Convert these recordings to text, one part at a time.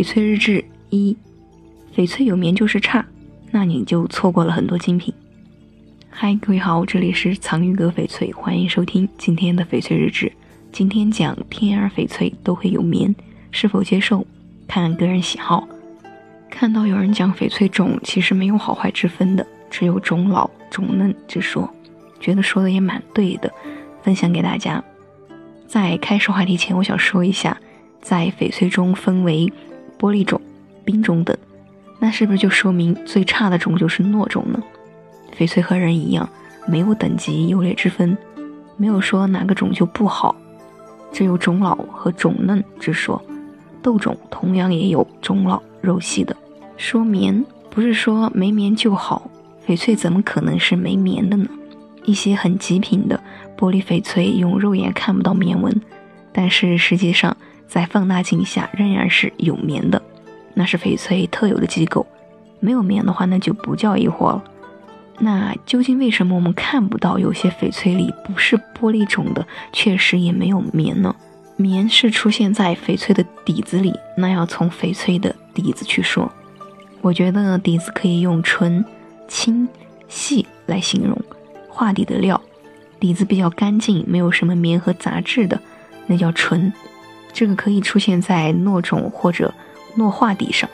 翡翠日志一：翡翠有棉就是差，那你就错过了很多精品。嗨，各位好，这里是藏玉阁翡翠，欢迎收听今天的翡翠日志。今天讲天然翡翠都会有棉，是否接受看个人喜好。看到有人讲翡翠种，其实没有好坏之分的，只有种老种嫩之说，觉得说的也蛮对的，分享给大家。在开始话题前，我想说一下，在翡翠中分为玻璃种、冰种等，那是不是就说明最差的种就是糯种呢？翡翠和人一样，没有等级优劣之分，没有说哪个种就不好，只有种老和种嫩之说。豆种同样也有种老肉细的。说棉不是说没棉就好，翡翠怎么可能是没棉的呢？一些很极品的玻璃翡翠，用肉眼看不到棉纹，但是实际上在放大镜下仍然是有棉的，那是翡翠特有的机构。没有棉的话，那就不叫一货了。那究竟为什么我们看不到有些翡翠里不是玻璃种的，确实也没有棉呢？棉是出现在翡翠的底子里，那要从翡翠的底子去说。我觉得底子可以用纯、清、细来形容。画底的料，底子比较干净，没有什么棉和杂质的，那叫纯。这个可以出现在糯种或者糯化底上。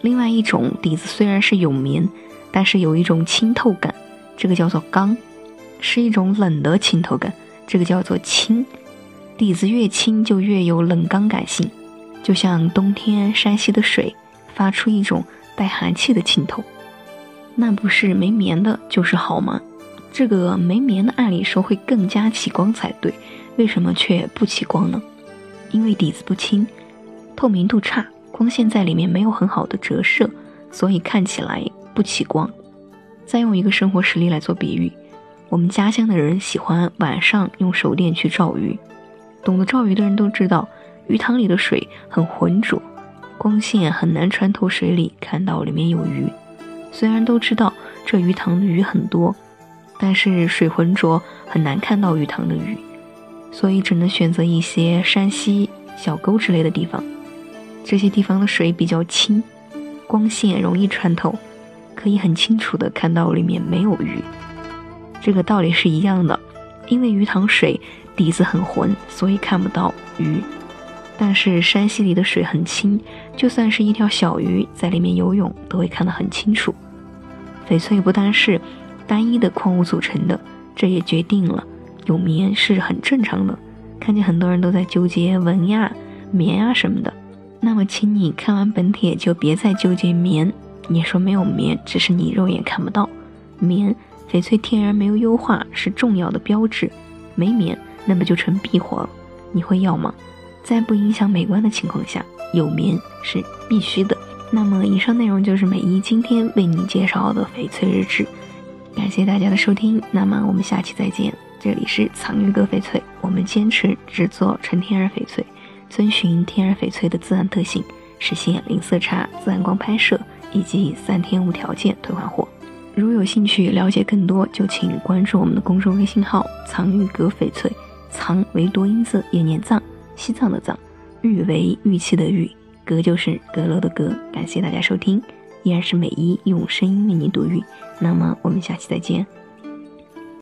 另外一种底子虽然是有棉，但是有一种清透感，这个叫做刚，是一种冷的清透感，这个叫做清。底子越轻，就越有冷刚感性，就像冬天山西的水，发出一种带寒气的清透。那不是没棉的，就是好吗？这个没棉的，按理说会更加起光才对，为什么却不起光呢？因为底子不清，透明度差，光线在里面没有很好的折射，所以看起来不起光。再用一个生活实例来做比喻，我们家乡的人喜欢晚上用手电去照鱼。懂得照鱼的人都知道，鱼塘里的水很浑浊，光线很难穿透水里看到里面有鱼。虽然都知道这鱼塘的鱼很多，但是水浑浊，很难看到鱼塘的鱼，所以只能选择一些山溪、小沟之类的地方。这些地方的水比较清，光线容易穿透，可以很清楚的看到里面没有鱼。这个道理是一样的，因为鱼塘水。底子很浑，所以看不到鱼。但是山溪里的水很清，就算是一条小鱼在里面游泳，都会看得很清楚。翡翠不单是单一的矿物组成的，这也决定了有棉是很正常的。看见很多人都在纠结纹呀、棉呀什么的，那么请你看完本帖就别再纠结棉。你说没有棉，只是你肉眼看不到。棉，翡翠天然没有优化是重要的标志，没棉。那不就成壁货了？你会要吗？在不影响美观的情况下，有棉是必须的。那么，以上内容就是美一今天为你介绍的翡翠日志，感谢大家的收听。那么，我们下期再见。这里是藏玉阁翡翠，我们坚持制作纯天然翡翠，遵循天然翡翠的自然特性，实现零色差、自然光拍摄以及三天无条件退换货。如有兴趣了解更多，就请关注我们的公众微信号“藏玉阁翡翠”。藏为多音字，也念藏，西藏的藏；玉为玉器的玉，阁就是阁楼的阁。感谢大家收听，依然是美一用声音为你读玉。那么我们下期再见。